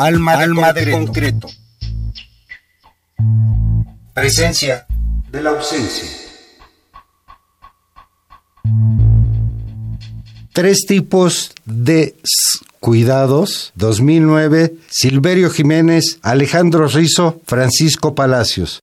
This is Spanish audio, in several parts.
Alma, de, Alma de concreto. Presencia de la ausencia. Tres tipos de cuidados. 2009. Silverio Jiménez, Alejandro Rizo, Francisco Palacios.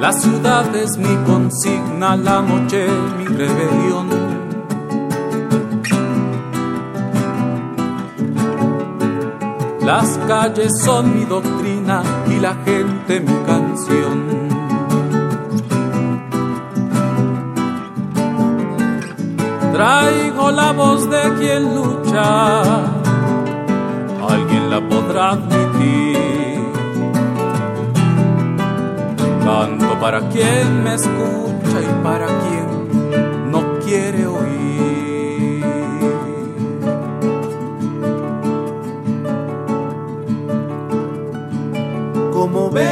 La ciudad es mi consigna, la noche mi rebelión. Las calles son mi doctrina y la gente mi canción. Traigo la voz de quien lucha, alguien la podrá admitir para quien me escucha y para quien no quiere oír. Como ven,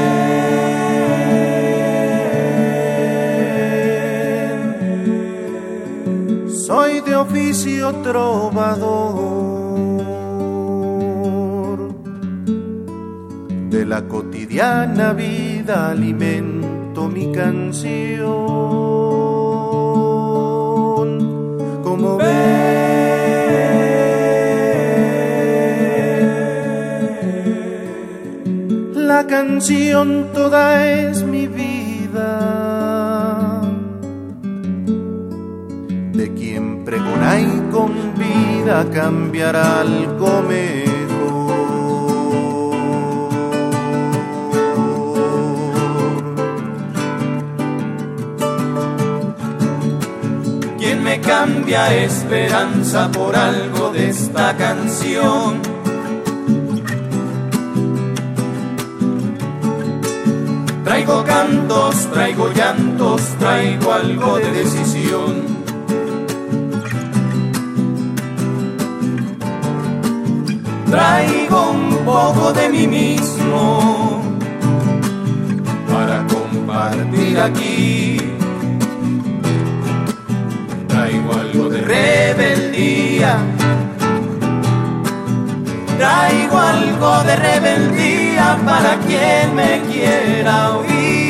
soy de oficio trovador de la cotidiana vida alimento mi canción. Como ves, la canción toda es mi vida. De quien pregona y con vida cambiará algo mejor. Cambia esperanza por algo de esta canción. Traigo cantos, traigo llantos, traigo algo de decisión. Traigo un poco de mí mismo para compartir aquí rebeldía. Traigo algo de rebeldía para quien me quiera oír.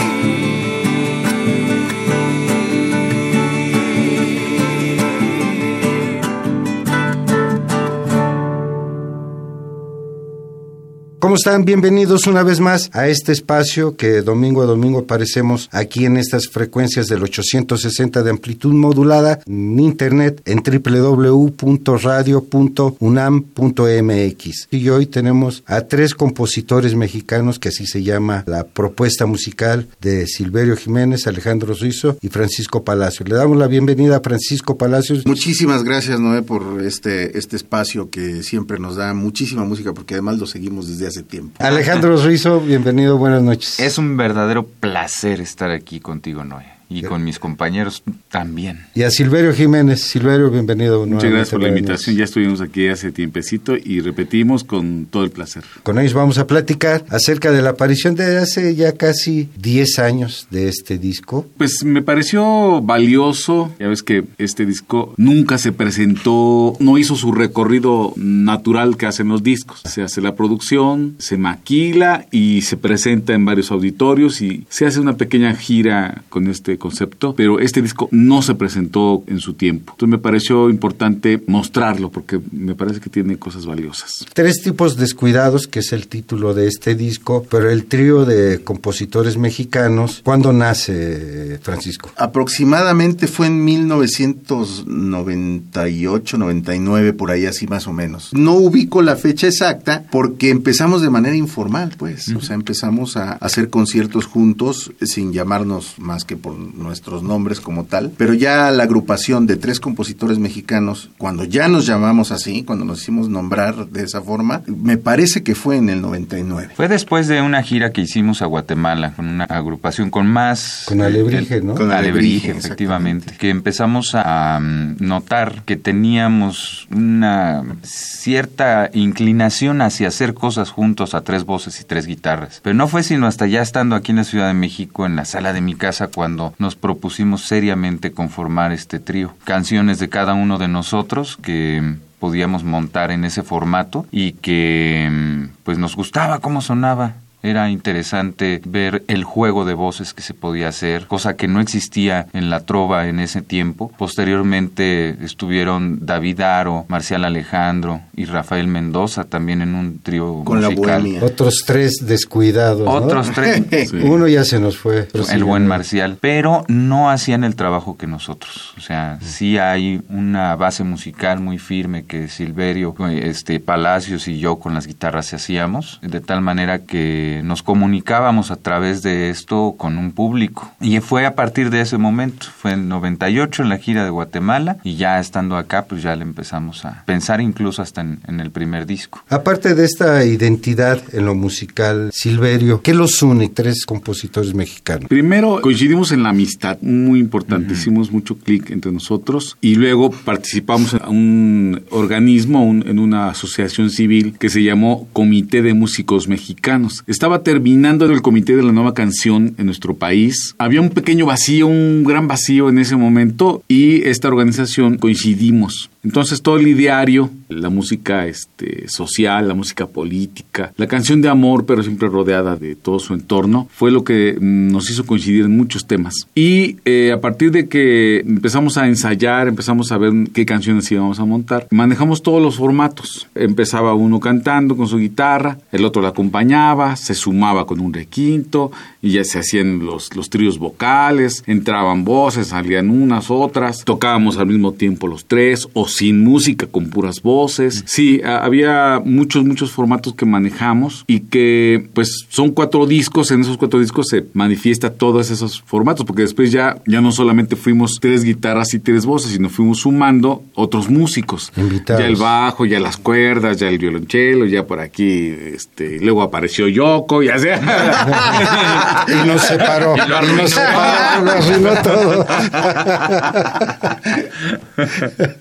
¿Cómo están? Bienvenidos una vez más a este espacio que domingo a domingo aparecemos aquí en estas frecuencias del 860 de amplitud modulada en internet en www.radio.unam.mx. Y hoy tenemos a tres compositores mexicanos que así se llama la propuesta musical de Silverio Jiménez, Alejandro Suizo y Francisco Palacios. Le damos la bienvenida a Francisco Palacios. Muchísimas gracias Noé por este, este espacio que siempre nos da muchísima música porque además lo seguimos desde hace tiempo. Alejandro Ruizo, bienvenido, buenas noches. Es un verdadero placer estar aquí contigo, Noé. Y con mis compañeros también. Y a Silverio Jiménez. Silverio, bienvenido. Muchas gracias por la invitación. Ya estuvimos aquí hace tiempecito y repetimos con todo el placer. Con ellos vamos a platicar acerca de la aparición de hace ya casi 10 años de este disco. Pues me pareció valioso. Ya ves que este disco nunca se presentó, no hizo su recorrido natural que hacen los discos. Se hace la producción, se maquila y se presenta en varios auditorios y se hace una pequeña gira con este concepto, pero este disco no se presentó en su tiempo. Entonces me pareció importante mostrarlo porque me parece que tiene cosas valiosas. Tres tipos descuidados, que es el título de este disco, pero el trío de compositores mexicanos, ¿cuándo nace Francisco? Aproximadamente fue en 1998, 99, por ahí así más o menos. No ubico la fecha exacta porque empezamos de manera informal, pues. O sea, empezamos a hacer conciertos juntos sin llamarnos más que por nuestros nombres como tal. Pero ya la agrupación de tres compositores mexicanos, cuando ya nos llamamos así, cuando nos hicimos nombrar de esa forma, me parece que fue en el 99. Fue después de una gira que hicimos a Guatemala con una agrupación con más... Con Alebrije, ¿no? Con Alebrije, efectivamente. Que empezamos a um, notar que teníamos una cierta inclinación hacia hacer cosas juntos a tres voces y tres guitarras. Pero no fue sino hasta ya estando aquí en la Ciudad de México, en la sala de mi casa, cuando nos propusimos seriamente conformar este trío. Canciones de cada uno de nosotros que podíamos montar en ese formato y que pues nos gustaba cómo sonaba era interesante ver el juego de voces que se podía hacer, cosa que no existía en la trova en ese tiempo. Posteriormente estuvieron David Aro, Marcial Alejandro y Rafael Mendoza también en un trío Con musical. la bohemia. Otros tres descuidados. ¿no? Otros tres. Uno ya se nos fue. el buen Marcial, pero no hacían el trabajo que nosotros. O sea, sí hay una base musical muy firme que Silverio, este Palacios y yo con las guitarras hacíamos, de tal manera que nos comunicábamos a través de esto con un público. Y fue a partir de ese momento, fue en 98 en la gira de Guatemala y ya estando acá pues ya le empezamos a pensar incluso hasta en, en el primer disco. Aparte de esta identidad en lo musical, Silverio, ¿qué los une tres compositores mexicanos? Primero coincidimos en la amistad, muy importante, hicimos mucho clic entre nosotros y luego participamos en un organismo, un- en una asociación civil que se llamó Comité de Músicos Mexicanos. Estaba terminando el comité de la nueva canción en nuestro país. Había un pequeño vacío, un gran vacío en ese momento y esta organización coincidimos. Entonces todo el ideario, la música este, social, la música política, la canción de amor, pero siempre rodeada de todo su entorno, fue lo que mm, nos hizo coincidir en muchos temas. Y eh, a partir de que empezamos a ensayar, empezamos a ver qué canciones íbamos a montar, manejamos todos los formatos. Empezaba uno cantando con su guitarra, el otro la acompañaba, se sumaba con un requinto y ya se hacían los, los tríos vocales, entraban voces, salían unas, otras, tocábamos al mismo tiempo los tres o sin música, con puras voces. Sí, a- había muchos, muchos formatos que manejamos y que pues son cuatro discos, en esos cuatro discos se manifiesta todos esos formatos, porque después ya, ya no solamente fuimos tres guitarras y tres voces, sino fuimos sumando otros músicos. Invitados. Ya el bajo, ya las cuerdas, ya el violonchelo, ya por aquí, este, luego apareció Yoko, ya sea. Y nos separó. Y lo arruinó. nos separó, lo arruinó todo.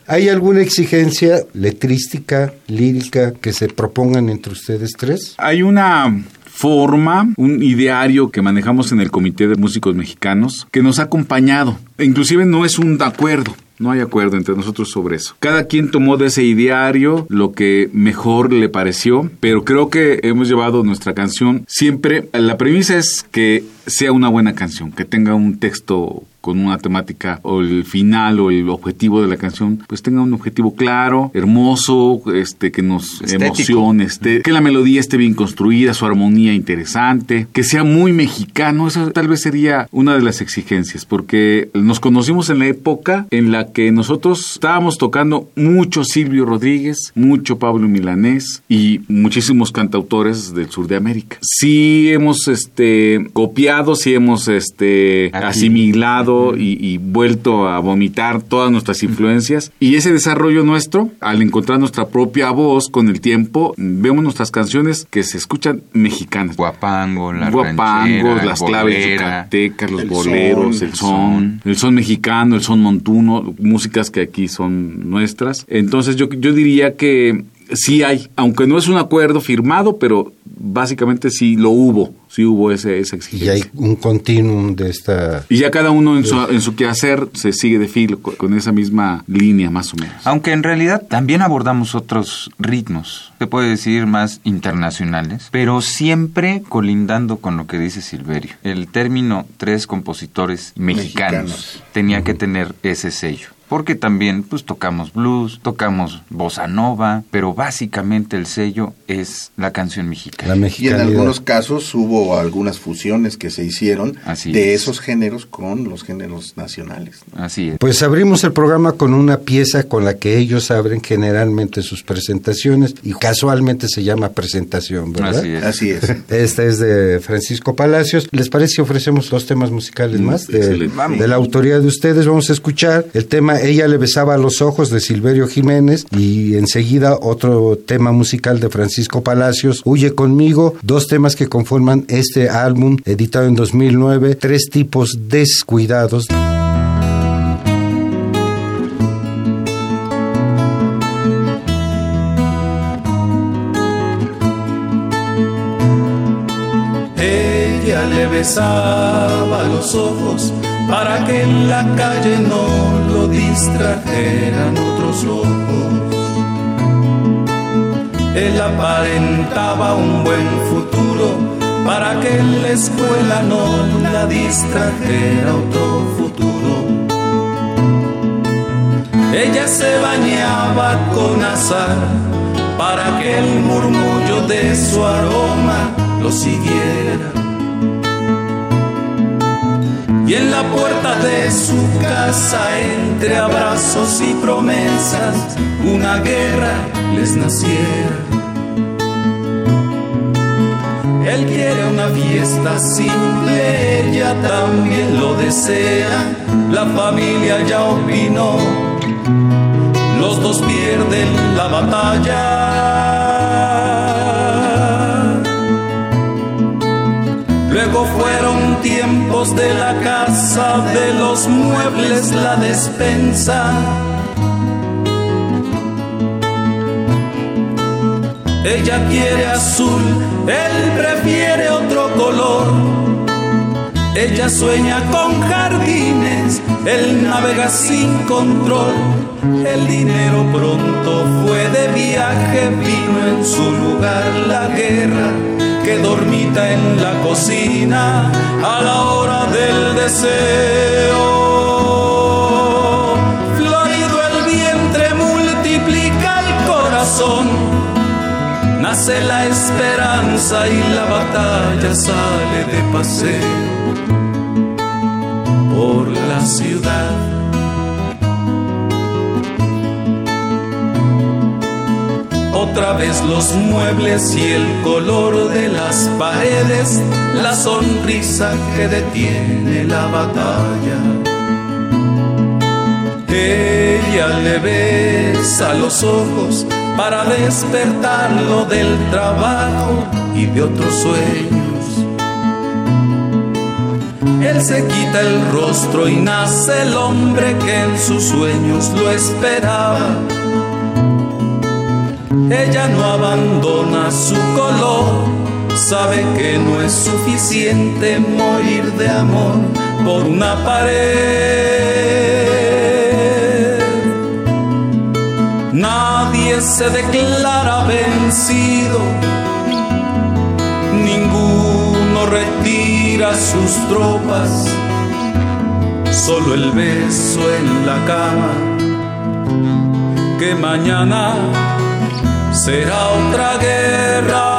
¿Hay alguna exigencia letrística, lírica, que se propongan entre ustedes tres? Hay una forma, un ideario que manejamos en el Comité de Músicos Mexicanos que nos ha acompañado. Inclusive no es un acuerdo. No hay acuerdo entre nosotros sobre eso. Cada quien tomó de ese ideario lo que mejor le pareció, pero creo que hemos llevado nuestra canción siempre. La premisa es que sea una buena canción, que tenga un texto con una temática o el final o el objetivo de la canción, pues tenga un objetivo claro, hermoso, este que nos Estético. emocione, que la melodía esté bien construida, su armonía interesante, que sea muy mexicano, eso tal vez sería una de las exigencias, porque nos conocimos en la época en la que nosotros estábamos tocando mucho Silvio Rodríguez, mucho Pablo Milanés y muchísimos cantautores del sur de América. Sí hemos este copiado, sí hemos este asimilado desarrollado y, y vuelto a vomitar todas nuestras influencias. Y ese desarrollo nuestro, al encontrar nuestra propia voz con el tiempo, vemos nuestras canciones que se escuchan mexicanas. Guapango, la Guapangos, ranchera, las claves bolera. yucatecas, los El boleros, son, el son, el son mexicano, el son montuno, músicas que aquí son nuestras. Entonces yo, yo diría que sí hay, aunque no es un acuerdo firmado, pero básicamente sí lo hubo, sí hubo ese, esa Y exigencia. hay un continuum de esta... Y ya cada uno en su, en su quehacer se sigue de filo con, esa misma línea más o menos. Aunque en realidad también abordamos otros ritmos, se puede decir más internacionales, pero siempre colindando con lo que dice Silverio. El término tres compositores mexicanos, Mexicanos. tenía que tener ese sello. Porque también pues tocamos blues, tocamos bossa nova, pero básicamente el sello es la canción mexicana. La Y en algunos casos hubo algunas fusiones que se hicieron Así de es. esos géneros con los géneros nacionales. Así es. Pues abrimos el programa con una pieza con la que ellos abren generalmente sus presentaciones y casualmente se llama presentación, ¿verdad? Así es. Así es. Esta es de Francisco Palacios. ¿Les parece si ofrecemos dos temas musicales más de, de la autoría de ustedes? Vamos a escuchar el tema Ella le besaba los ojos de Silverio Jiménez y enseguida otro tema musical de Francisco Palacios, Huye conmigo, dos temas que conforman este álbum editado en 2009, Tres tipos descuidados. Ella le besaba los ojos para que en la calle no lo distrajeran otros ojos. Él aparentaba un buen futuro para que en la escuela no la distrajera otro futuro. Ella se bañaba con azar para que el murmullo de su aroma lo siguiera. Y en la puerta de su casa, entre abrazos y promesas, una guerra les naciera. Él quiere una fiesta simple, ella también lo desea. La familia ya opinó, los dos pierden la batalla. Luego fueron tiempos de la casa, de los muebles, la despensa. Ella quiere azul, él prefiere otro color. Ella sueña con jardines, él navega sin control. El dinero pronto fue de viaje, vino en su lugar la guerra que dormita en la cocina a la hora del deseo. Florido el vientre multiplica el corazón, nace la esperanza y la batalla sale de paseo por la ciudad. Otra vez los muebles y el color de las paredes, la sonrisa que detiene la batalla. Ella le besa los ojos para despertarlo del trabajo y de otros sueños. Él se quita el rostro y nace el hombre que en sus sueños lo esperaba. Ella no abandona su color, sabe que no es suficiente morir de amor por una pared. Nadie se declara vencido, ninguno retira sus tropas, solo el beso en la cama, que mañana será otra guerra,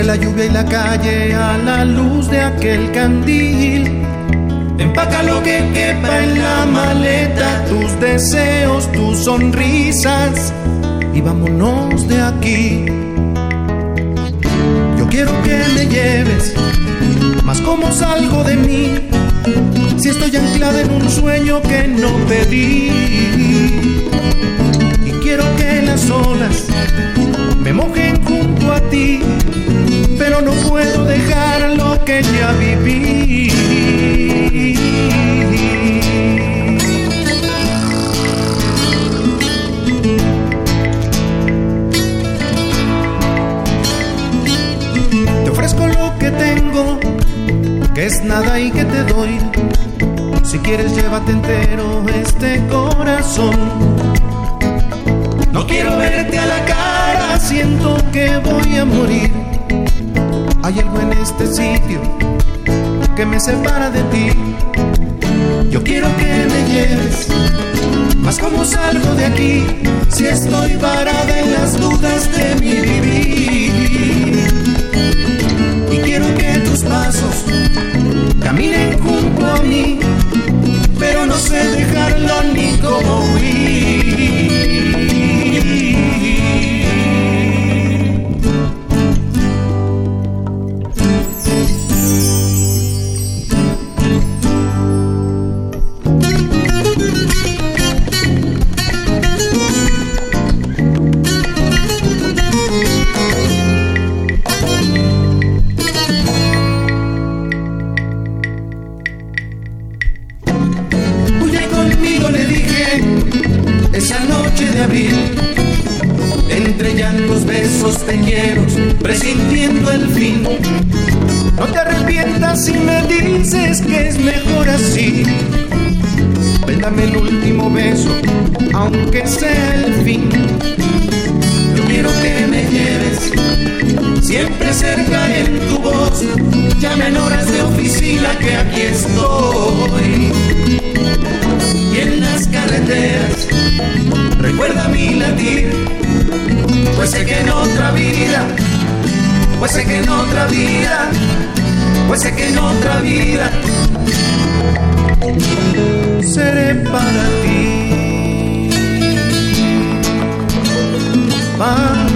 entre la lluvia y la calle a la luz de aquel candil. Empaca lo que quepa en la maleta, tus deseos, tus sonrisas, y vámonos de aquí. Yo quiero que me lleves, mas como salgo de mí, si estoy anclada en un sueño que no pedí. Y quiero que las olas me mojen a ti, pero no puedo dejar lo que ya viví. Voy a morir. Hay algo en este sitio que me separa de ti. Yo quiero que me lleves, mas como salgo de aquí, si estoy parada en las dudas de mi vivir. Y quiero que tus pasos caminen junto a mí, pero no sé dejarlo ni cómo huir. Sé que en otra vida, pues sé que en otra vida seré para ti, para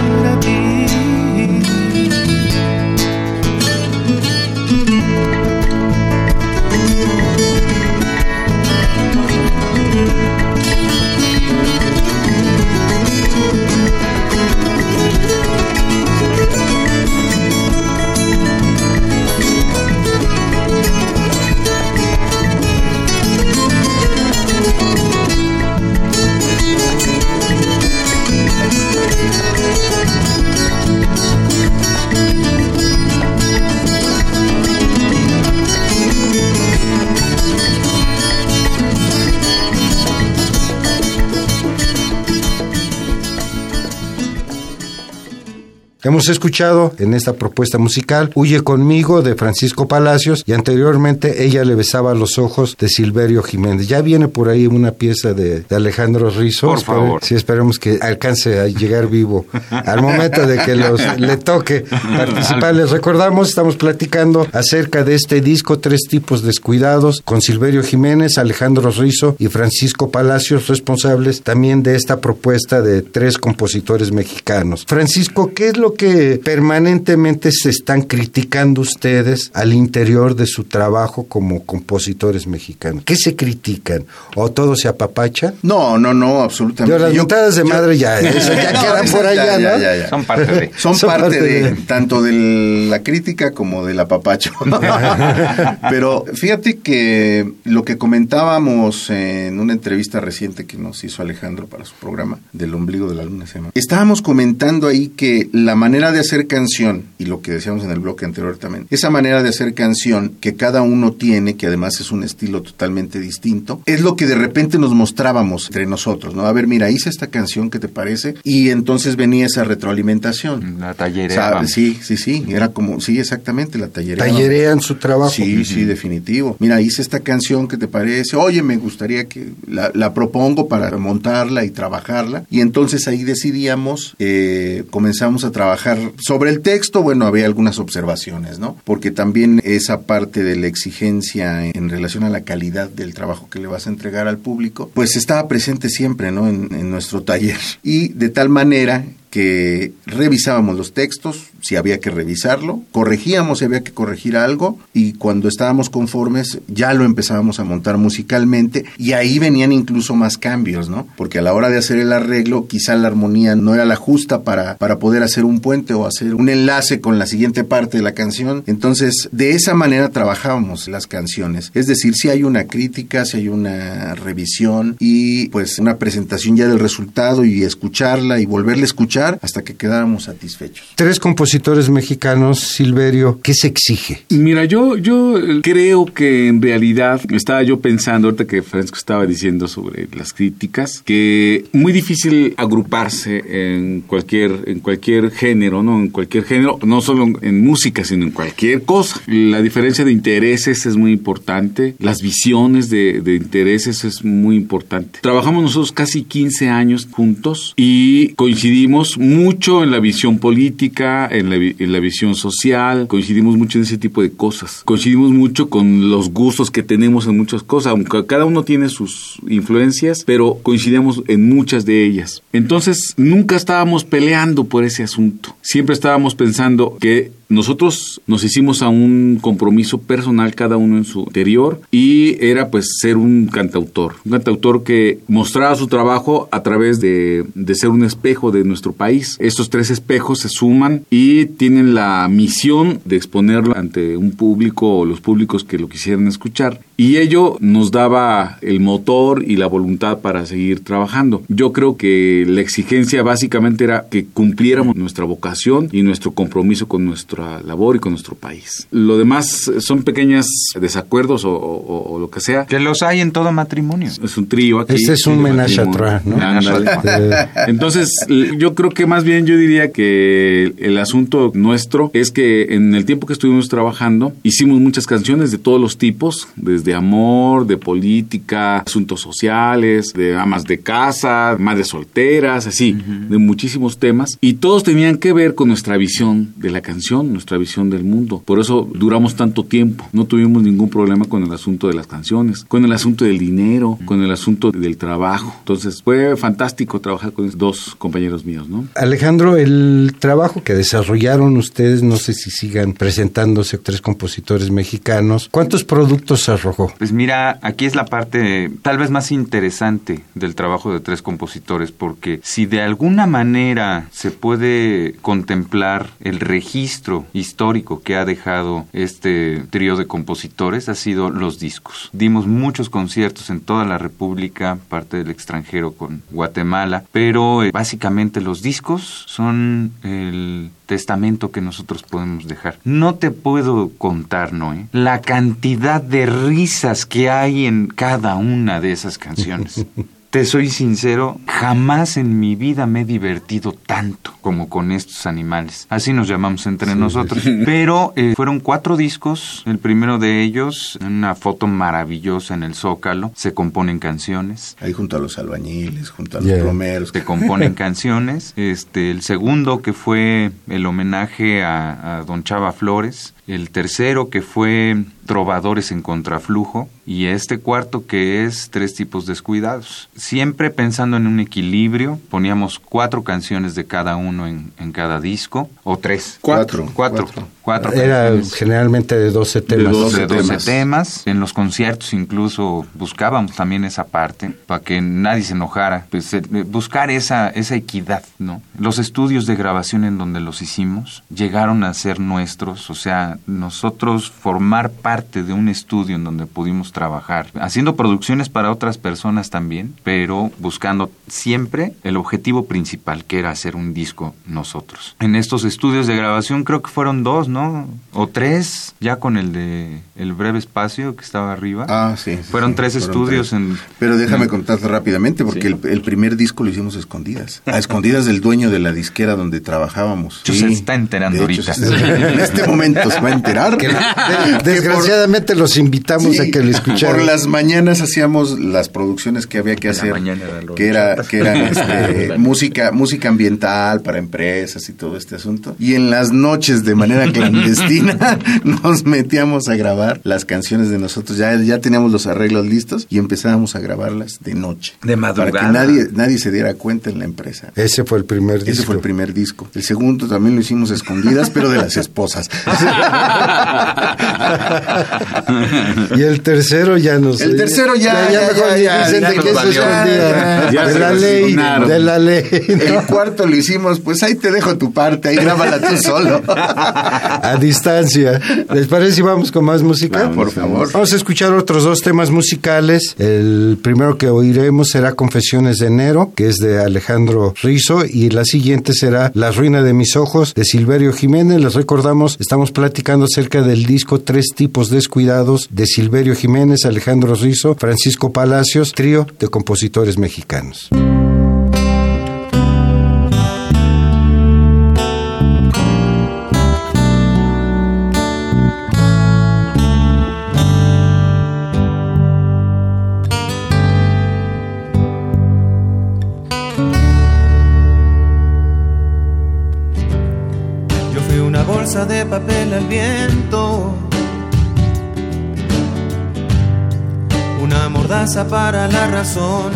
Hemos escuchado en esta propuesta musical Huye conmigo de Francisco Palacios y anteriormente Ella le besaba los ojos de Silverio Jiménez. Ya viene por ahí una pieza de, de Alejandro Rizzo. Por Espere- favor. Sí, esperemos que alcance a llegar vivo al momento de que los, le toque participar. Les recordamos, estamos platicando acerca de este disco Tres tipos descuidados con Silverio Jiménez, Alejandro Rizzo y Francisco Palacios, responsables también de esta propuesta de tres compositores mexicanos. Francisco, ¿qué es lo que permanentemente se están criticando ustedes al interior de su trabajo como compositores mexicanos? ¿Qué se critican? ¿O todo se apapacha? No, no, no, absolutamente. Yo, las Yo- mentadas de yo- madre ya, eso ya No, quedan por allá, ya, ya, ¿no? ya, ya. Son parte de. Son, Son parte, parte de, de- tanto de la crítica como del apapacho. Pero fíjate que lo que comentábamos en una entrevista reciente que nos hizo Alejandro para su programa del ombligo de la luna se llama. Estábamos comentando ahí que la manera de hacer canción, y lo que decíamos en el bloque anterior también, esa manera de hacer canción que cada uno tiene, que además es un estilo totalmente distinto, es lo que de repente nos mostrábamos entre nosotros, ¿no? A ver, mira, hice esta canción, ¿qué te parece? Y entonces venía esa retroalimentación. La tallerea. Sí, sí, sí, era como, sí, exactamente, la tallerea. Tallerean su trabajo. Sí, sí, definitivo. Mira, hice esta canción, ¿qué te parece? Oye, me gustaría que la, la propongo para montarla y trabajarla. Y entonces ahí decidíamos, eh, comenzamos a trabajar sobre el texto, bueno, había algunas observaciones, ¿no? Porque también esa parte de la exigencia en relación a la calidad del trabajo que le vas a entregar al público, pues estaba presente siempre, ¿no? En, en nuestro taller. Y de tal manera que revisábamos los textos, si había que revisarlo, corregíamos si había que corregir algo y cuando estábamos conformes ya lo empezábamos a montar musicalmente y ahí venían incluso más cambios, ¿no? Porque a la hora de hacer el arreglo quizá la armonía no era la justa para, para poder hacer un puente o hacer un enlace con la siguiente parte de la canción. Entonces, de esa manera trabajábamos las canciones. Es decir, si hay una crítica, si hay una revisión y pues una presentación ya del resultado y escucharla y volverla a escuchar hasta que quedáramos satisfechos. Tres compositores mexicanos, Silverio, ¿qué se exige? Mira, yo, yo creo que en realidad estaba yo pensando, ahorita que Francisco estaba diciendo sobre las críticas, que muy difícil agruparse en cualquier, en cualquier género, ¿no? En cualquier género, no solo en música, sino en cualquier cosa. La diferencia de intereses es muy importante, las visiones de, de intereses es muy importante. Trabajamos nosotros casi 15 años juntos y coincidimos mucho en la visión política, en la, visión social, coincidimos mucho en ese tipo de cosas. Coincidimos mucho con los gustos que tenemos en muchas cosas, aunque cada uno tiene sus influencias, pero coincidimos en muchas de ellas. Entonces, nunca estábamos peleando por ese asunto. Siempre estábamos pensando que nosotros nos hicimos a un compromiso personal cada uno en su interior y era pues ser un cantautor, un cantautor que mostraba su trabajo a través de, de ser un espejo de nuestro país. Estos tres espejos se suman y tienen la misión de exponerlo ante un público o los públicos que lo quisieran escuchar y ello nos daba el motor y la voluntad para seguir trabajando. Yo creo que la exigencia básicamente era que cumpliéramos nuestra vocación y nuestro compromiso con nuestra labor y con nuestro país. Lo demás son pequeños desacuerdos o, lo que sea. Que los hay en todo matrimonio. Es un trío aquí. Este es un menage atrás, ¿no? Entonces, yo creo que más bien yo diría que el asunto nuestro es que en el tiempo que estuvimos trabajando hicimos muchas canciones de todos los tipos, desde de amor, de política, asuntos sociales, de amas de casa, madres solteras, así, de muchísimos temas. Y todos tenían que ver con nuestra visión de la canción, nuestra visión del mundo. Por eso duramos tanto tiempo. No tuvimos ningún problema con el asunto de las canciones, con el asunto del dinero, con el asunto del trabajo. Entonces fue fantástico trabajar con dos compañeros míos, ¿no? Alejandro, el trabajo que desarrollaron ustedes, no sé si sigan presentándose tres compositores mexicanos, ¿cuántos productos arrojaron? Pues mira, aquí es la parte tal vez más interesante del trabajo de tres compositores, porque si de alguna manera se puede contemplar el registro histórico que ha dejado este trío de compositores, ha sido los discos. Dimos muchos conciertos en toda la República, parte del extranjero con Guatemala, pero eh, básicamente los discos son el testamento que nosotros podemos dejar. No te puedo contar, Noé, la cantidad de risas que hay en cada una de esas canciones. Te soy sincero, jamás en mi vida me he divertido tanto como con estos animales. Así nos llamamos entre nosotros. Pero eh, fueron cuatro discos. El primero de ellos, una foto maravillosa en el Zócalo. Se componen canciones. Ahí junto a los albañiles, junto a los romeros. Se componen canciones. Este, el segundo que fue el homenaje a, a Don Chava Flores. El tercero que fue trovadores en contraflujo y este cuarto que es tres tipos descuidados. Siempre pensando en un equilibrio, poníamos cuatro canciones de cada uno en, en cada disco, o tres. Cuatro. Cuatro. cuatro. Era generalmente de 12 temas. De 12, 12 temas. En los conciertos incluso buscábamos también esa parte para que nadie se enojara. Pues, eh, buscar esa, esa equidad, ¿no? Los estudios de grabación en donde los hicimos llegaron a ser nuestros, o sea, nosotros formar parte de un estudio en donde pudimos trabajar, haciendo producciones para otras personas también, pero buscando siempre el objetivo principal, que era hacer un disco nosotros. En estos estudios de grabación creo que fueron dos, ¿no? O tres, ya con el de El Breve Espacio que estaba arriba. Ah, sí. sí, fueron sí, tres fueron estudios tres. en... Pero déjame en- contarte rápidamente, porque el, el primer disco lo hicimos a escondidas. A escondidas del dueño de la disquera donde trabajábamos. Se está enterando hecho, ahorita. está- en este momento se va a enterar. Que- que por- Desgraciadamente los invitamos a que le escucharan. Por las mañanas hacíamos las producciones que había que La hacer, mañana era lo que era que eran este, música música ambiental para empresas y todo este asunto. Y en las noches de manera clandestina nos metíamos a grabar las canciones de nosotros. Ya ya teníamos los arreglos listos y empezábamos a grabarlas de noche. De madrugada. Para que nadie nadie se diera cuenta en la empresa. Ese fue el primer disco. Ese fue el primer disco. El segundo también lo hicimos a escondidas, pero de las esposas. Y el tercero ya no sé. El tercero ya, ya, ya, ya, de nos la ley, de la ley. El cuarto lo hicimos, pues ahí te dejo tu parte, ahí grábala tú solo. A distancia. ¿Les parece si vamos con más música? Vamos, por favor. Vamos a escuchar otros dos temas musicales. El primero que oiremos será Confesiones de Enero, que es de Alejandro Rizo, y la siguiente será La ruina de mis ojos, de Silverio Jiménez. Les recordamos, estamos platicando acerca del disco Tres tipos descuidados de Silverio Jiménez, Alejandro Rizo, Francisco Palacios, trío de compositores mexicanos. De papel al viento. Una mordaza para la razón.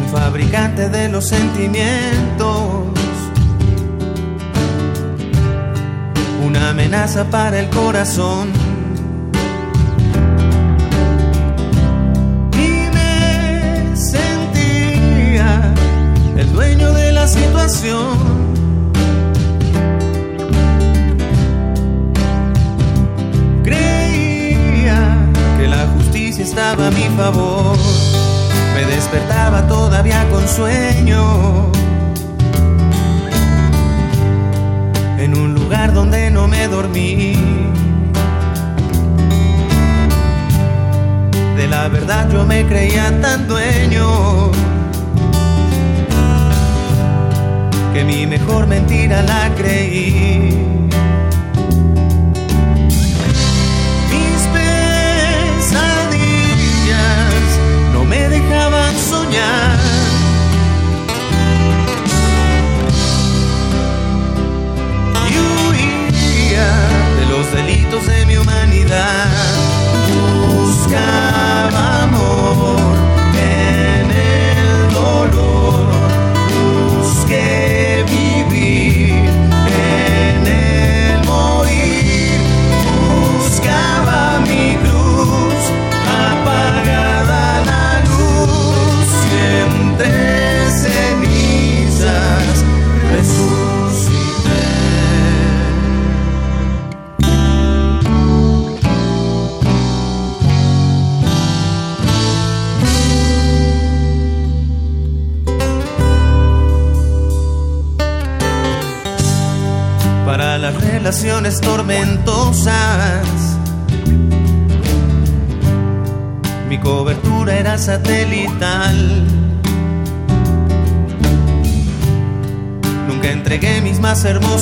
Un fabricante de los sentimientos. Una amenaza para el corazón. Creía que la justicia estaba a mi favor. Me despertaba todavía con sueño. En un lugar donde no me dormí. De la verdad yo me creía tan dueño que mi mejor mentira la creí. Mis pesadillas no me dejaban soñar. Y huía de los delitos de mi humanidad. Buscaba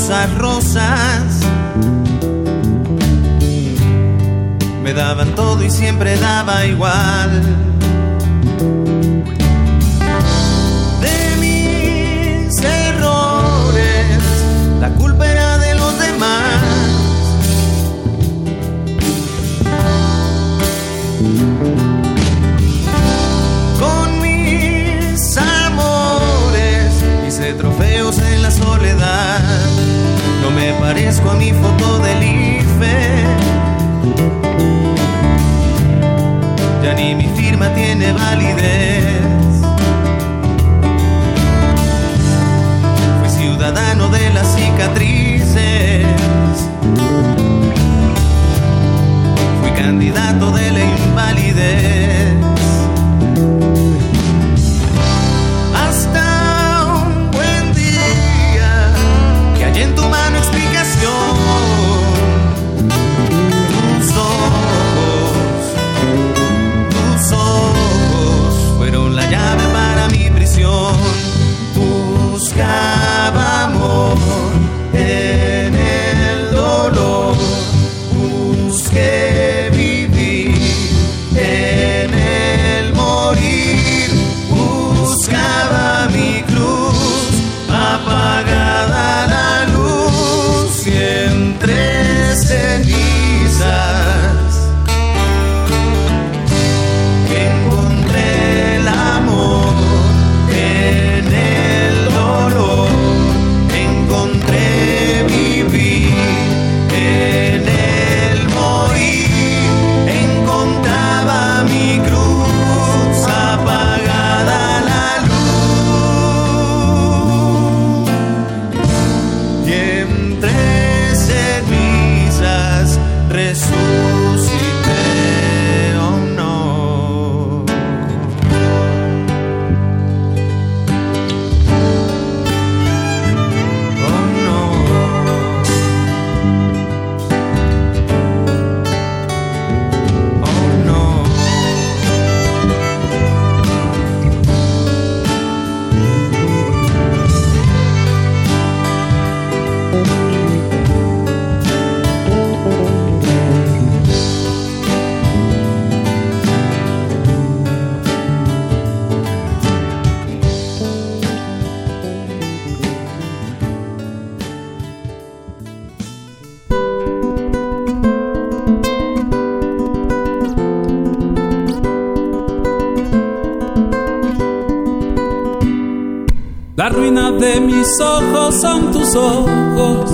hermosas rosas. Me daban todo y siempre daba igual. Ruina de mis ojos son tus ojos.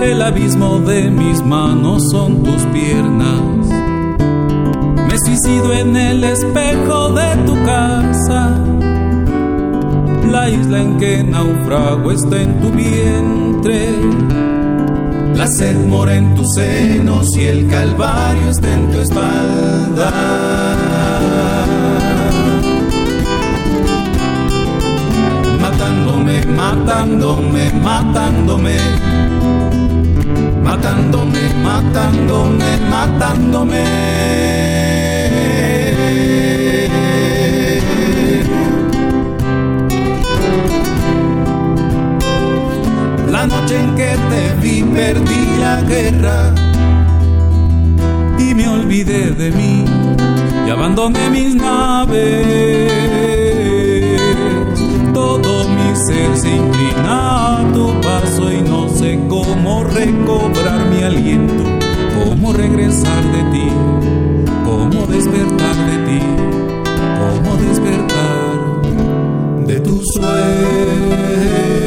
El abismo de mis manos son tus piernas. Me suicido en el espejo de tu casa. La isla en que naufrago está en tu vientre. La sed mora en tus senos y el calvario está en tu espalda. Matándome, matándome, matándome. Matándome, matándome, matándome. La noche en que te vi perdí la guerra y me olvidé de mí y abandoné mis naves. Todo ser se a tu paso y no sé cómo recobrar mi aliento, cómo regresar de ti, cómo despertar de ti, cómo despertar de tu sueño.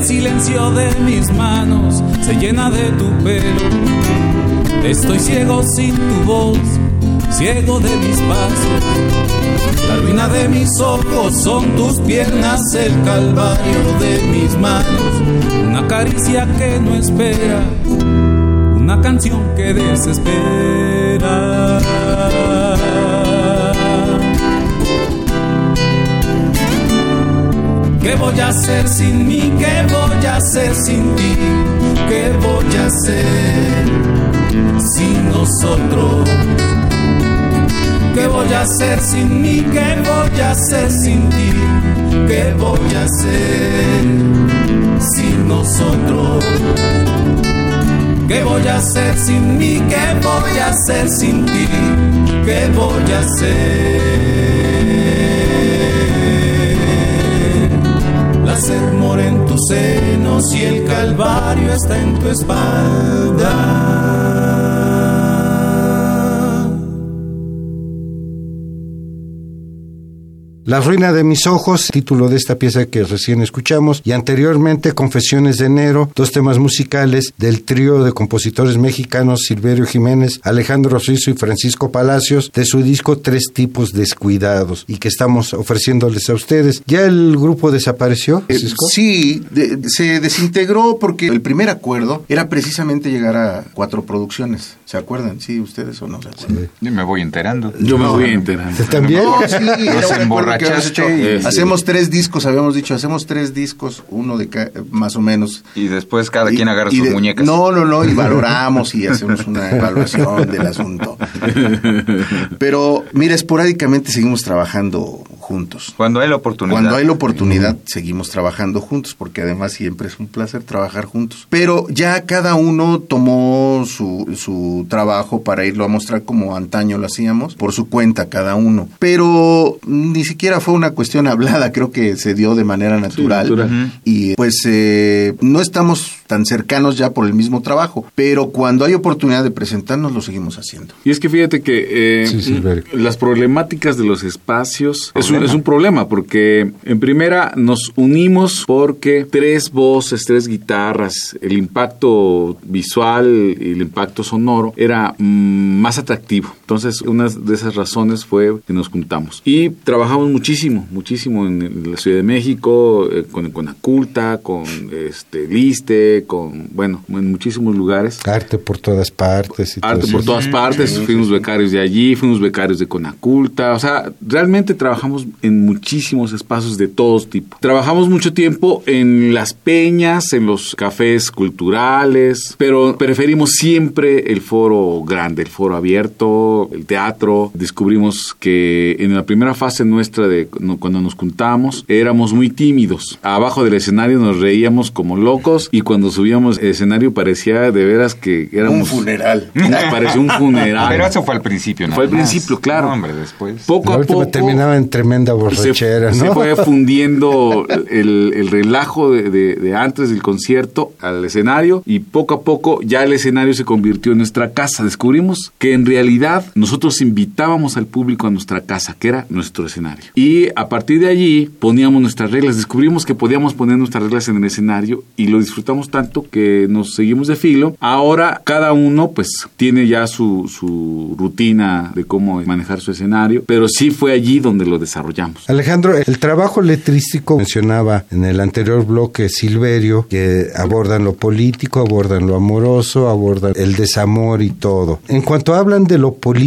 El silencio de mis manos se llena de tu pelo. Estoy ciego sin tu voz, ciego de mis pasos. La ruina de mis ojos son tus piernas, el calvario de mis manos. Una caricia que no espera, una canción que desespera. ¿Qué voy a hacer sin mí? ¿Qué voy a hacer sin ti? ¿Qué voy a hacer sin nosotros? ¿Qué voy a hacer sin mí? ¿Qué voy a hacer sin ti? ¿Qué voy a hacer sin nosotros? ¿Qué voy a hacer sin mí? ¿Qué voy a hacer sin ti? ¿Qué voy a hacer? Sed mora en tus senos y el calvario está en tu espalda. La ruina de mis ojos, título de esta pieza que recién escuchamos, y anteriormente Confesiones de enero, dos temas musicales del trío de compositores mexicanos Silverio Jiménez, Alejandro Rizo y Francisco Palacios, de su disco Tres tipos descuidados, y que estamos ofreciéndoles a ustedes. ¿Ya el grupo desapareció, Eh, Francisco? sí, de- se desintegró porque el primer acuerdo era precisamente llegar a cuatro producciones. ¿Se acuerdan? Sí, ustedes o no se acuerdan. Yo me voy enterando. Yo me No, voy enterando. ¿También? No, sí, Nos emborrachaste hecho. Hacemos tres discos, habíamos dicho, hacemos tres discos, uno de ca- más o menos. Y después cada Y- quien agarra sus de- muñecas. No, no, no, y valoramos y hacemos una evaluación del asunto. Pero, mira, esporádicamente seguimos trabajando juntos. Cuando hay la oportunidad. Cuando hay la oportunidad, seguimos trabajando juntos, porque además siempre es un placer trabajar juntos. Pero ya cada uno tomó su, su trabajo para irlo a mostrar como antaño lo hacíamos, por su cuenta cada uno. Pero ni siquiera fue una cuestión hablada, creo que se dio de manera natural. natural. Y pues eh, no estamos tan cercanos ya por el mismo trabajo, pero cuando hay oportunidad de presentarnos, lo seguimos haciendo. Y es que fíjate que eh, Sí, Silverio. las problemáticas de los espacios es un, es un problema porque en primera nos unimos porque tres voces, tres guitarras, el impacto visual y el impacto sonoro era mm, más atractivo. Entonces una de esas razones fue que nos juntamos. Y trabajamos muchísimo, muchísimo en, la Ciudad de México, eh, con Conaculta, con este, Liste, con, bueno, en muchísimos lugares. Arte por todas partes. Y Arte todo por eso. todas partes, fuimos becarios de allí, fuimos becarios de Conaculta, o sea, realmente trabajamos en muchísimos espacios de todos tipos. Trabajamos mucho tiempo en las peñas, en los cafés culturales, pero preferimos siempre el foro grande, el foro abierto, el teatro. Descubrimos que en la primera fase nuestra de no- cuando nos juntamos éramos muy tímidos. Abajo del escenario nos reíamos como locos y cuando subíamos el escenario parecía de veras que éramos Un funeral. Pareció un funeral. Pero eso fue al principio, nada Fue al más. principio, claro. No, hombre, después. Poco La a poco terminaba en tremenda se, borrachera, se ¿no? fue fundiendo el, el relajo de, de- de antes del concierto al escenario y poco a poco ya el escenario se convirtió en nuestra casa. Descubrimos que en realidad nosotros invitábamos al público a nuestra casa, que era nuestro escenario. Y a partir de allí poníamos nuestras reglas. Descubrimos que podíamos poner nuestras reglas en el escenario y lo disfrutamos tanto que nos seguimos de filo. Ahora cada uno pues tiene ya su, su rutina de cómo manejar su escenario, pero sí fue allí donde lo desarrollamos. Alejandro, el trabajo letrístico mencionaba en el anterior bloque Silverio que abordan lo político, abordan lo amoroso, abordan el desamor y todo. En cuanto hablan de lo político,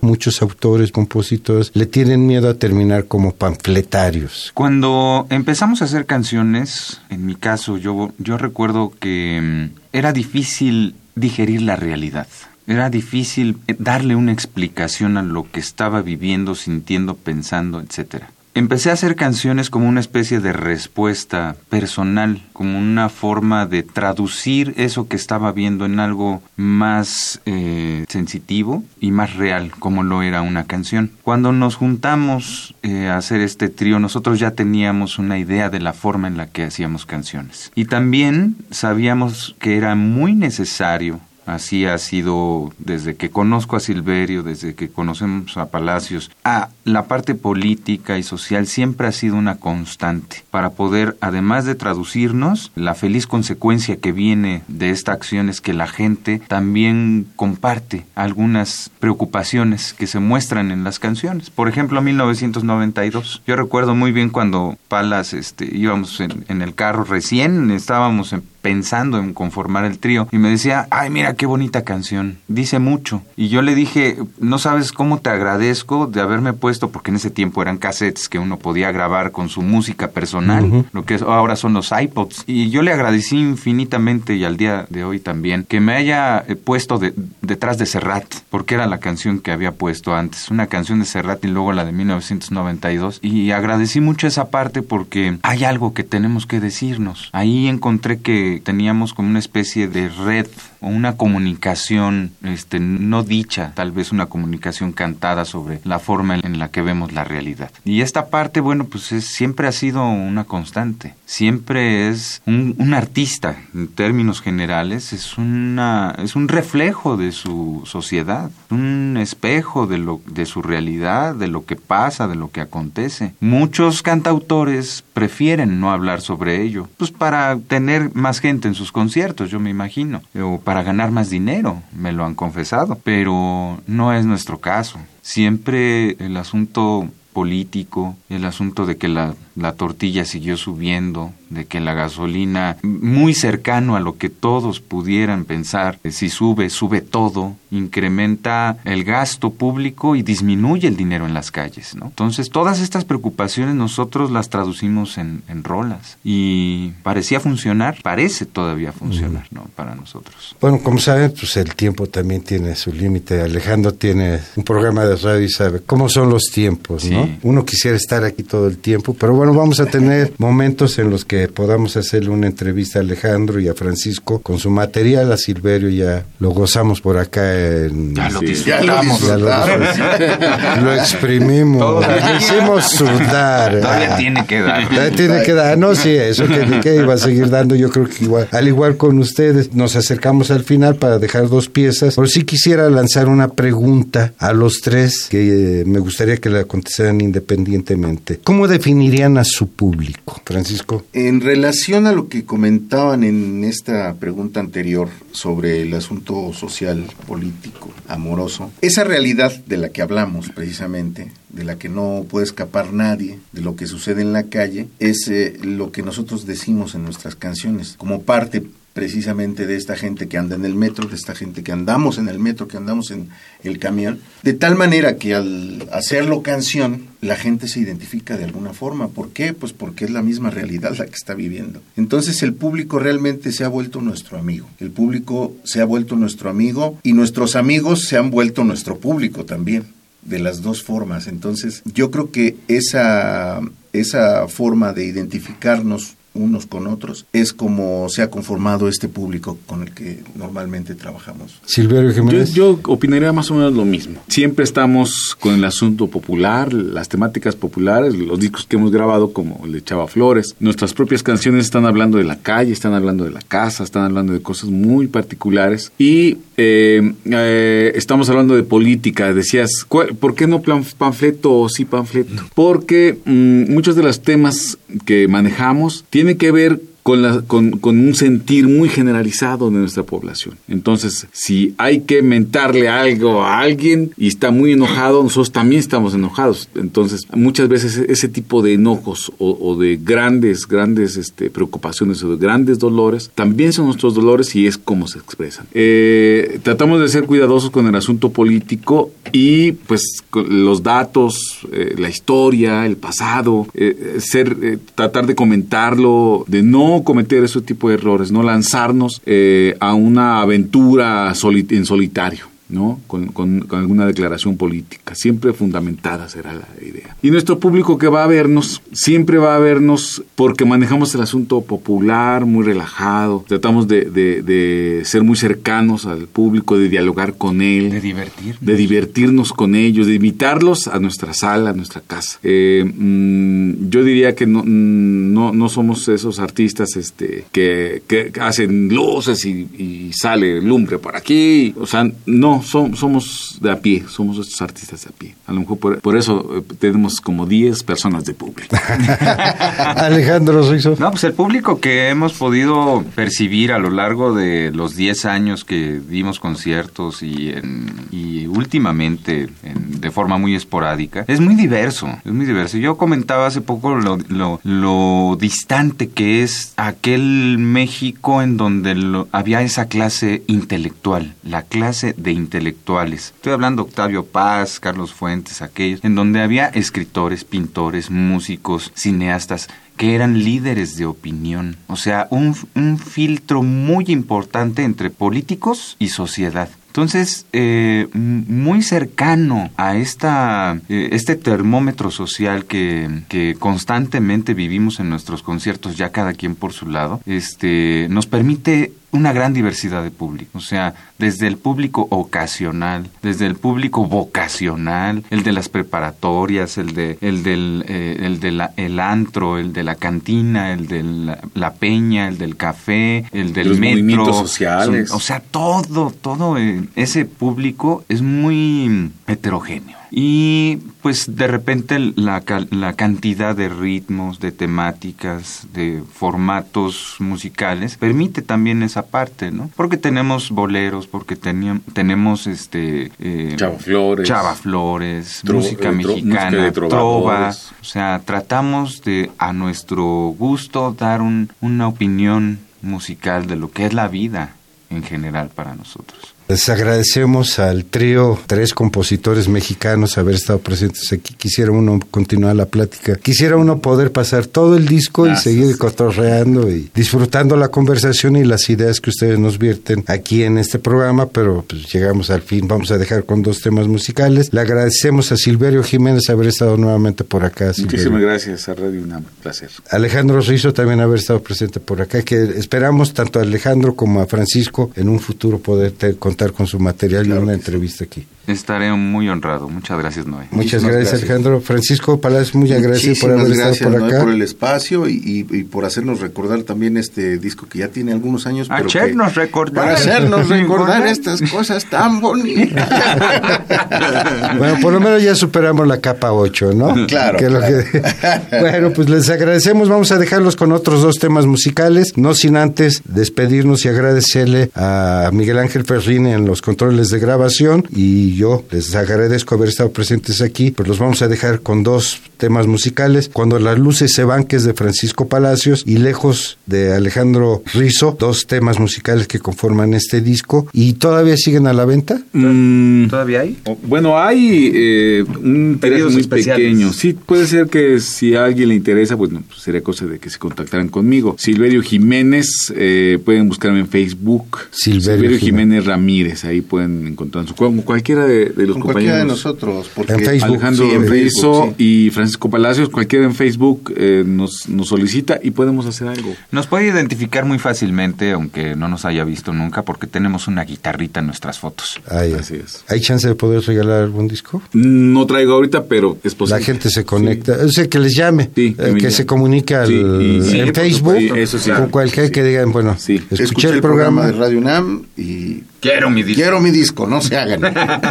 muchos autores, compositores le tienen miedo a terminar como panfletarios. Cuando empezamos a hacer canciones, en mi caso, yo, yo recuerdo que mm, era difícil digerir la realidad. Era difícil eh, darle una explicación a lo que estaba viviendo, sintiendo, pensando, etcétera. Empecé a hacer canciones como una especie de respuesta personal, como una forma de traducir eso que estaba viendo en algo más eh, sensitivo y más real, como lo era una canción. Cuando nos juntamos eh, a hacer este trío, nosotros ya teníamos una idea de la forma en la que hacíamos canciones. Y también sabíamos que era muy necesario Así ha sido desde que conozco a Silverio, desde que conocemos a Palacios. A la parte política y social siempre ha sido una constante para poder, además de traducirnos, la feliz consecuencia que viene de esta acción es que la gente también comparte algunas preocupaciones que se muestran en las canciones. Por ejemplo, 1992. Yo recuerdo muy bien cuando Palas este, íbamos en, el carro recién, estábamos en pensando en conformar el trío y me decía, ay mira qué bonita canción, dice mucho. Y yo le dije, no sabes cómo te agradezco de haberme puesto, porque en ese tiempo eran cassettes que uno podía grabar con su música personal, lo que ahora son los iPods. Y yo le agradecí infinitamente y al día de hoy también que me haya eh, puesto de- detrás de Serrat, porque era la canción que había puesto antes, una canción de Serrat y luego la de 1992. Y agradecí mucho esa parte porque hay algo que tenemos que decirnos. Ahí encontré que teníamos como una especie de red o una comunicación este, no dicha, tal vez una comunicación cantada sobre la forma en la que vemos la realidad. Y esta parte, bueno, pues es, siempre ha sido una constante. Siempre es un, un artista, en términos generales, es, una, es un reflejo de su sociedad, un espejo de, lo, de su realidad, de lo que pasa, de lo que acontece. Muchos cantautores prefieren no hablar sobre ello, pues para tener más gente en sus conciertos, yo me imagino, o para ganar más dinero, me lo han confesado, pero no es nuestro caso. Siempre el asunto político, el asunto de que la, la, tortilla siguió subiendo, de que la gasolina, muy cercano a lo que todos pudieran pensar, si sube, sube todo, incrementa el gasto público y disminuye el dinero en las calles. ¿no? Entonces, todas estas preocupaciones nosotros las traducimos en, en rolas y parecía funcionar, parece todavía funcionar ¿no? para nosotros. Bueno, como saben, pues el tiempo también tiene su límite. Alejandro tiene un programa de radio y sabe cómo son los tiempos, ¿no? Sí. Uno quisiera estar aquí todo el tiempo, pero bueno, vamos a tener momentos en los que podamos hacerle una entrevista a Alejandro y a Francisco con su material. A Silverio ya lo gozamos por acá en... Ya lo disfrutamos. Ya lo, disfrutamos. lo exprimimos. Lo hicimos sudar. Todavía tiene que dar. Todavía tiene que dar. No, sí, eso que, que iba a seguir dando. Yo creo que igual, al igual con ustedes, nos acercamos al final para dejar dos piezas. Pero sí quisiera lanzar una pregunta a los tres que eh, me gustaría que la contestaran independientemente. ¿Cómo definirían a su público, Francisco? En relación a lo que comentaban en esta pregunta anterior sobre el asunto social, político, amoroso, esa realidad de la que hablamos precisamente, de la que no puede escapar nadie, de lo que sucede en la calle, es eh, lo que nosotros decimos en nuestras canciones, como parte precisamente de esta gente que anda en el metro, de esta gente que andamos en el metro, que andamos en el camión, de tal manera que al hacerlo canción, la gente se identifica de alguna forma. ¿Por qué? Pues porque es la misma realidad la que está viviendo. Entonces el público realmente se ha vuelto nuestro amigo. El público se ha vuelto nuestro amigo y nuestros amigos se han vuelto nuestro público también de las dos formas. Entonces, yo creo que esa, esa forma de identificarnos unos con otros, es como se ha conformado este público con el que normalmente trabajamos. Silverio Jiménez. Yo, yo, opinaría más o menos lo mismo. Siempre estamos con el asunto popular, las temáticas populares, los discos que hemos grabado como el de Chava Flores. Nuestras propias canciones están hablando de la calle, están hablando de la casa, están hablando de cosas muy particulares y eh, eh, estamos hablando de política. Decías, ¿por qué no panfleto o sí panfleto? Porque mmm, muchos de los temas que manejamos tiene que ver con, la, con, con, un sentir muy generalizado de nuestra población. Entonces, si hay que mentarle algo a alguien y está muy enojado, nosotros también estamos enojados. Entonces, muchas veces ese tipo de enojos o, o de grandes, grandes este, preocupaciones o de grandes dolores, también son nuestros dolores y es como se expresan. Eh, tratamos de ser cuidadosos con el asunto político y pues los datos, eh, la historia, el pasado, eh, ser, tratar de comentarlo, de no cometer ese tipo de errores, no lanzarnos eh, a una aventura en solitario. ¿No? Con, con, con, alguna declaración política. Siempre fundamentada será la idea. Y nuestro público que va a vernos, siempre va a vernos porque manejamos el asunto popular, muy relajado. Tratamos de, de, de ser muy cercanos al público, de dialogar con él. De divertirnos. De divertirnos con ellos, de invitarlos a nuestra sala, a nuestra casa. Eh, mmm, yo diría que no, no, no, somos esos artistas este, que, que hacen luces y, y sale lumbre por aquí. O sea, no, som, somos de a pie, somos estos artistas de a pie. A lo mejor por, por eso eh, tenemos como 10 personas de público. Alejandro Suizo. No, pues el público que hemos podido percibir a lo largo de los 10 años que dimos conciertos y, en, y últimamente en, de forma muy esporádica, es muy diverso, es muy diverso. Yo comentaba hace poco lo, lo, lo distante que es aquel México en donde lo, había esa clase intelectual, la clase de intelectuales. Estoy hablando de Octavio Paz, Carlos Fuentes, aquellos, en donde había escritores, pintores, músicos, cineastas que eran líderes de opinión. O sea, un, un filtro muy importante entre políticos y sociedad Entonces, eh, muy cercano a esta, eh, este termómetro social que, que, constantemente vivimos en nuestros conciertos, ya cada quien por su lado, este, nos permite una gran diversidad de público, o sea, desde el público ocasional, desde el público vocacional, el de las preparatorias, el de el del eh, el de la, el antro, el de la cantina, el de la, peña, el del café, el del Los metro, movimientos sociales, o sea, todo todo eh, ese público es muy heterogéneo. Y pues de repente la, la, cantidad de ritmos, de temáticas, de formatos musicales permite también esa parte, ¿no? Porque tenemos boleros, porque tenemos este eh, Chava Flores, Chava Flores música eh, mexicana, trova, o sea, tratamos de a nuestro gusto dar un, una opinión musical de lo que es la vida en general para nosotros. Les agradecemos al trío, tres compositores mexicanos, haber estado presentes aquí. Quisiera uno continuar la plática. Quisiera uno poder pasar todo el disco y seguir cotorreando y disfrutando la conversación y las ideas que ustedes nos vierten aquí en este programa, pero pues llegamos al fin. Vamos a dejar con dos temas musicales. Le agradecemos a Silverio Jiménez haber estado nuevamente por acá. Muchísimas gracias a Radio UNAM. Placer. Alejandro Rizo también haber estado presente por acá, que esperamos tanto a Alejandro como a Francisco en un futuro poder contar con su material y una entrevista aquí. Estaré muy honrado. Muchas gracias, Noé. Muchas gracias, Alejandro. Francisco Palacios, muy agradecido por haber estado por acá. por el espacio y, por hacernos recordar también este disco que ya tiene algunos años. Pero hacernos recordar. Para hacernos recordar estas cosas tan bonitas. bueno, por lo menos ya superamos la capa 8, ¿no? Claro. bueno, pues les agradecemos. Vamos a dejarlos con otros dos temas musicales, no sin antes despedirnos y agradecerle a Miguel Ángel En los controles de grabación y yo les agradezco haber estado presentes aquí, pues los vamos a dejar con dos temas musicales, Cuando las luces se van, que es de Francisco Palacios, y Lejos de Alejandro Rizo, dos temas musicales que conforman este disco, y todavía siguen a la venta. Mm. ¿Todavía hay? Bueno, hay eh, un periodo muy pequeño. Sí, puede ser que si a alguien le interesa, pues, no, pues sería cosa de que se contactaran conmigo. Silverio Jiménez, eh, pueden buscarme en Facebook. Silverio, Jiménez. Ramírez, ahí pueden encontrar su cualquiera de, los compañeros. de nosotros. Porque en Facebook. Alejandro sí, y Francisco Palacios, cualquiera en Facebook eh, nos, nos solicita y podemos hacer algo. Nos puede identificar muy fácilmente, aunque no nos haya visto nunca, porque tenemos una guitarrita en nuestras fotos. Así es. ¿Hay chance de poder regalar algún disco? No traigo ahorita, pero es posible. La gente se conecta. O sea, que les llame, eh, que, se comunique al, en Facebook, eso con cualquier que digan, bueno, escuché el, programa de Radio UNAM y Quiero mi disco. Quiero mi disco, no se hagan.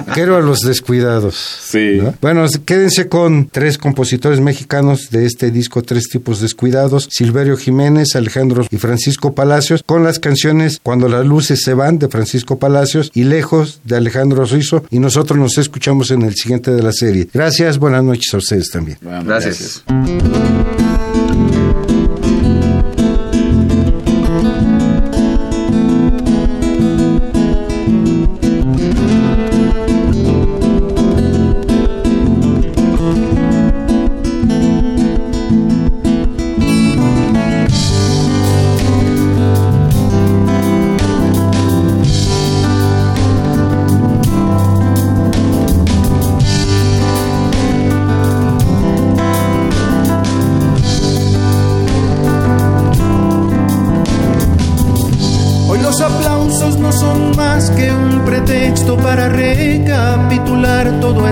Quiero a los descuidados. Sí. Bueno, quédense con tres compositores mexicanos de este disco, Tres Tipos Descuidados, Silverio Jiménez, Alejandro y Francisco Palacios, con las canciones Cuando las luces se van de Francisco Palacios y Lejos de Alejandro Rizo. Y nosotros nos escuchamos en el siguiente de la serie. Gracias, buenas noches a ustedes también. gracias.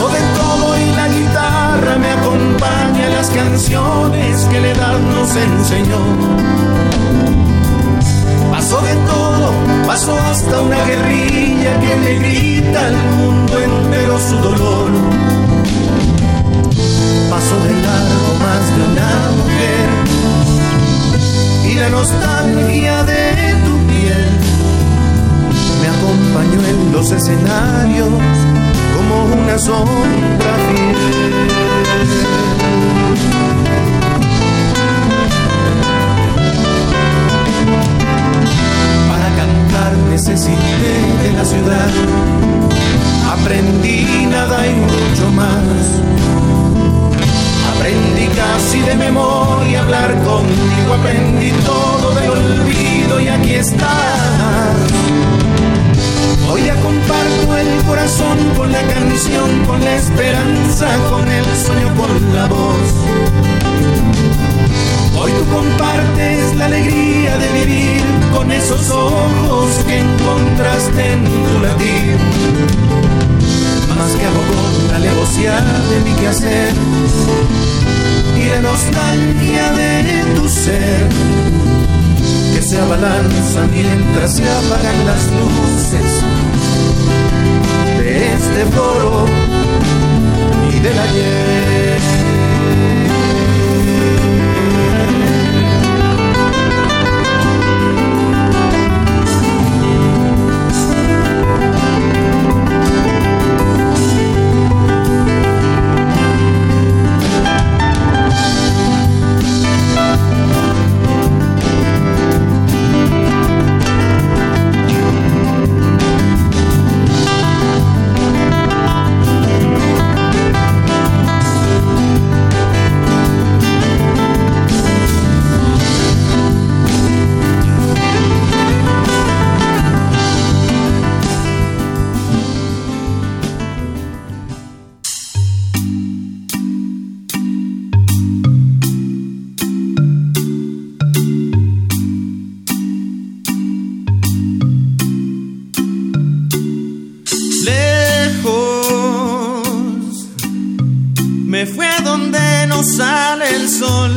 Paso de todo y la guitarra me acompaña las canciones que la edad nos enseñó. Paso de todo, paso hasta una guerrilla que le grita al mundo entero su dolor. Paso de largo más de una mujer y la nostalgia de tu piel me acompañó en los escenarios como una sombra fiel. Para cantar necesité de la ciudad, aprendí nada y mucho más Aprendí casi de memoria hablar contigo, aprendí todo del olvido y aquí estás. Hoy el corazón con la canción, con la esperanza, con el sueño, con la voz. Hoy tú compartes la alegría de vivir con esos ojos que encontraste en tu latir. Más que con la alevosía de mi quehacer y la nostalgia de tu ser que se abalanza mientras se apagan las luces este foro y del ayer. Me fui a donde no sale el sol.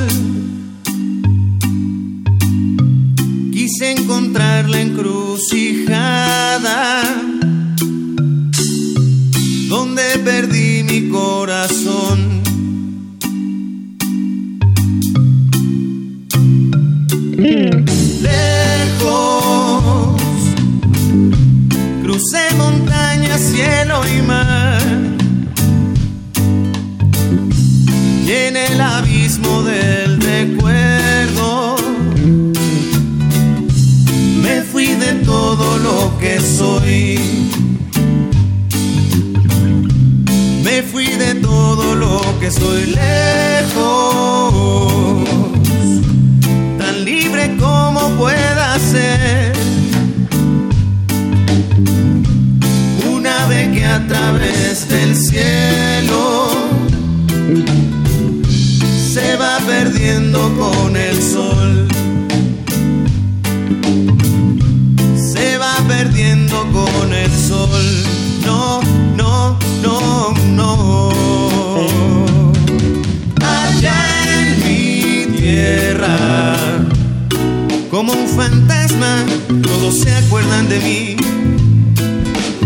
Quise encontrar la encrucijada donde perdí mi corazón. que soy. Me fui de todo lo que soy lejos, tan libre como pueda ser. Una vez que a través del cielo se va perdiendo con el sol. todos se acuerdan de mí.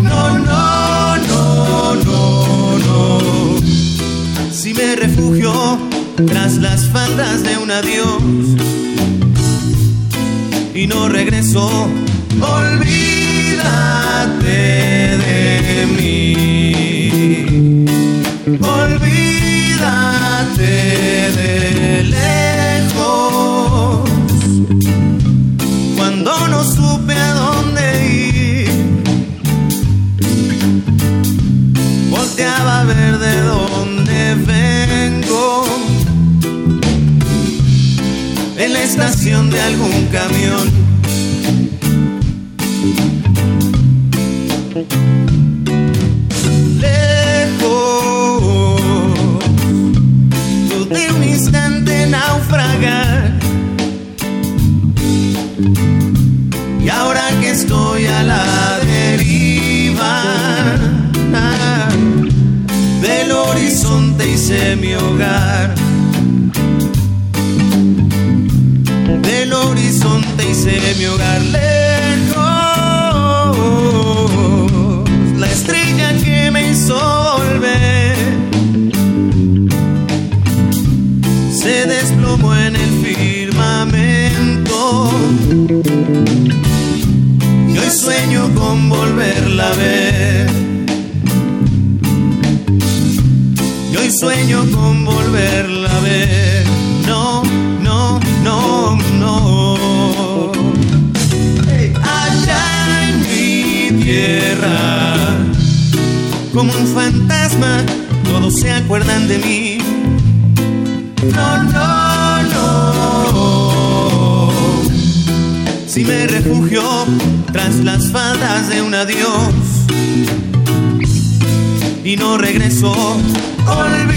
No, no, no, no, no. Si me refugio tras las faldas de un adiós y no regreso, olvídate de mí. Olvídate de él. de algún camión. como un fantasma, todos se acuerdan de mí. No, no, no. Si me refugio tras las faldas de un adiós y no regreso, olvido